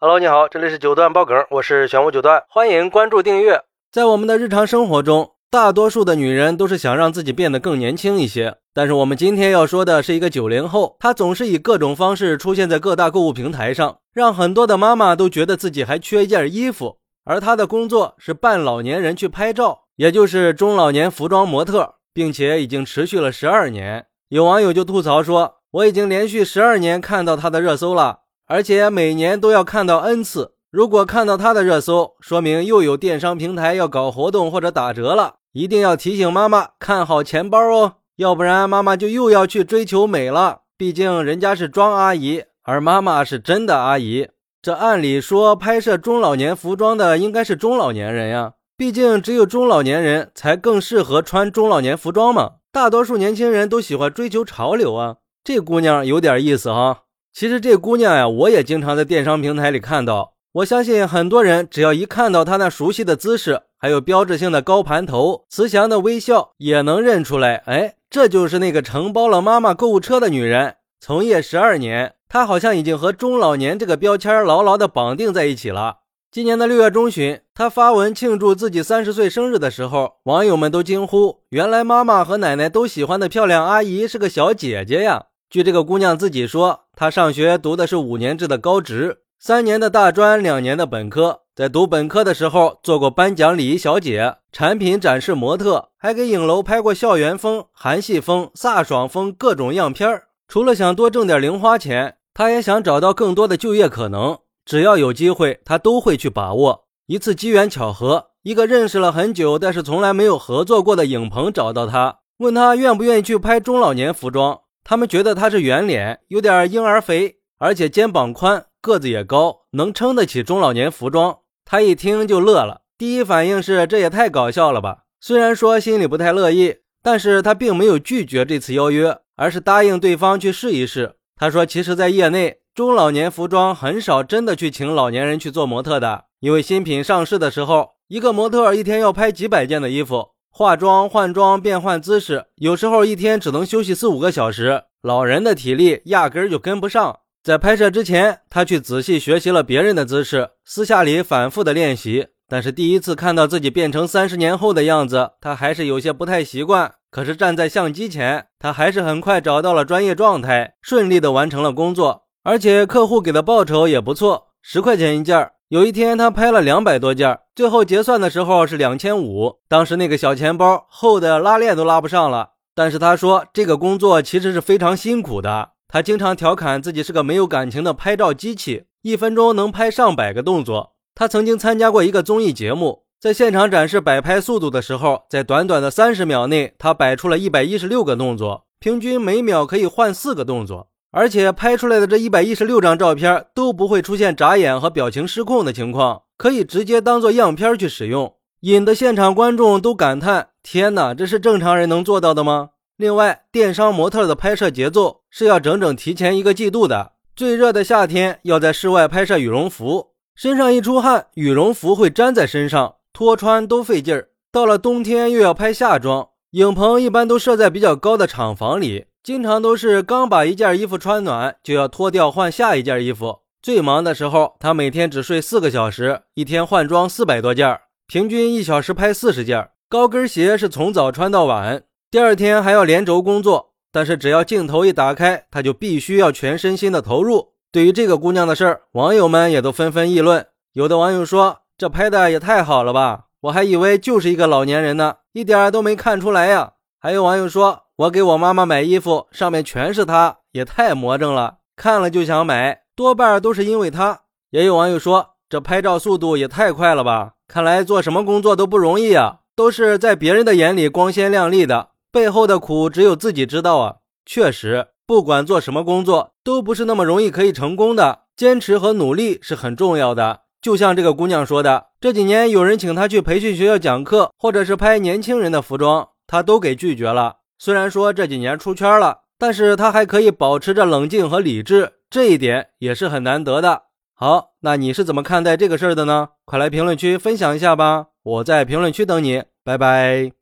Hello，你好，这里是九段爆梗，我是玄武九段，欢迎关注订阅。在我们的日常生活中，大多数的女人都是想让自己变得更年轻一些。但是我们今天要说的是一个九零后，她总是以各种方式出现在各大购物平台上，让很多的妈妈都觉得自己还缺一件衣服。而她的工作是扮老年人去拍照，也就是中老年服装模特，并且已经持续了十二年。有网友就吐槽说：“我已经连续十二年看到她的热搜了。”而且每年都要看到 N 次。如果看到他的热搜，说明又有电商平台要搞活动或者打折了，一定要提醒妈妈看好钱包哦，要不然妈妈就又要去追求美了。毕竟人家是装阿姨，而妈妈是真的阿姨。这按理说拍摄中老年服装的应该是中老年人呀，毕竟只有中老年人才更适合穿中老年服装嘛。大多数年轻人都喜欢追求潮流啊，这姑娘有点意思哈。其实这姑娘呀，我也经常在电商平台里看到。我相信很多人只要一看到她那熟悉的姿势，还有标志性的高盘头、慈祥的微笑，也能认出来。哎，这就是那个承包了妈妈购物车的女人。从业十二年，她好像已经和中老年这个标签牢牢地绑定在一起了。今年的六月中旬，她发文庆祝自己三十岁生日的时候，网友们都惊呼：“原来妈妈和奶奶都喜欢的漂亮阿姨是个小姐姐呀！”据这个姑娘自己说，她上学读的是五年制的高职，三年的大专，两年的本科。在读本科的时候，做过颁奖礼仪小姐、产品展示模特，还给影楼拍过校园风、韩系风、飒爽风各种样片儿。除了想多挣点零花钱，她也想找到更多的就业可能。只要有机会，她都会去把握。一次机缘巧合，一个认识了很久但是从来没有合作过的影棚找到她，问她愿不愿意去拍中老年服装。他们觉得他是圆脸，有点婴儿肥，而且肩膀宽，个子也高，能撑得起中老年服装。他一听就乐了，第一反应是这也太搞笑了吧。虽然说心里不太乐意，但是他并没有拒绝这次邀约，而是答应对方去试一试。他说，其实，在业内，中老年服装很少真的去请老年人去做模特的，因为新品上市的时候，一个模特一天要拍几百件的衣服。化妆、换装、变换姿势，有时候一天只能休息四五个小时，老人的体力压根儿就跟不上。在拍摄之前，他去仔细学习了别人的姿势，私下里反复的练习。但是第一次看到自己变成三十年后的样子，他还是有些不太习惯。可是站在相机前，他还是很快找到了专业状态，顺利的完成了工作，而且客户给的报酬也不错，十块钱一件儿。有一天，他拍了两百多件，最后结算的时候是两千五。当时那个小钱包厚的拉链都拉不上了。但是他说，这个工作其实是非常辛苦的。他经常调侃自己是个没有感情的拍照机器，一分钟能拍上百个动作。他曾经参加过一个综艺节目，在现场展示摆拍速度的时候，在短短的三十秒内，他摆出了一百一十六个动作，平均每秒可以换四个动作。而且拍出来的这一百一十六张照片都不会出现眨眼和表情失控的情况，可以直接当做样片去使用，引得现场观众都感叹：“天哪，这是正常人能做到的吗？”另外，电商模特的拍摄节奏是要整整提前一个季度的。最热的夏天要在室外拍摄羽绒服，身上一出汗，羽绒服会粘在身上，脱穿都费劲儿。到了冬天又要拍夏装，影棚一般都设在比较高的厂房里。经常都是刚把一件衣服穿暖，就要脱掉换下一件衣服。最忙的时候，他每天只睡四个小时，一天换装四百多件，平均一小时拍四十件。高跟鞋是从早穿到晚，第二天还要连轴工作。但是只要镜头一打开，他就必须要全身心的投入。对于这个姑娘的事儿，网友们也都纷纷议论。有的网友说：“这拍的也太好了吧，我还以为就是一个老年人呢，一点都没看出来呀。”还有网友说。我给我妈妈买衣服，上面全是她，也太魔怔了，看了就想买，多半都是因为她。也有网友说，这拍照速度也太快了吧！看来做什么工作都不容易啊，都是在别人的眼里光鲜亮丽的，背后的苦只有自己知道啊。确实，不管做什么工作，都不是那么容易可以成功的，坚持和努力是很重要的。就像这个姑娘说的，这几年有人请她去培训学校讲课，或者是拍年轻人的服装，她都给拒绝了。虽然说这几年出圈了，但是他还可以保持着冷静和理智，这一点也是很难得的。好，那你是怎么看待这个事儿的呢？快来评论区分享一下吧，我在评论区等你，拜拜。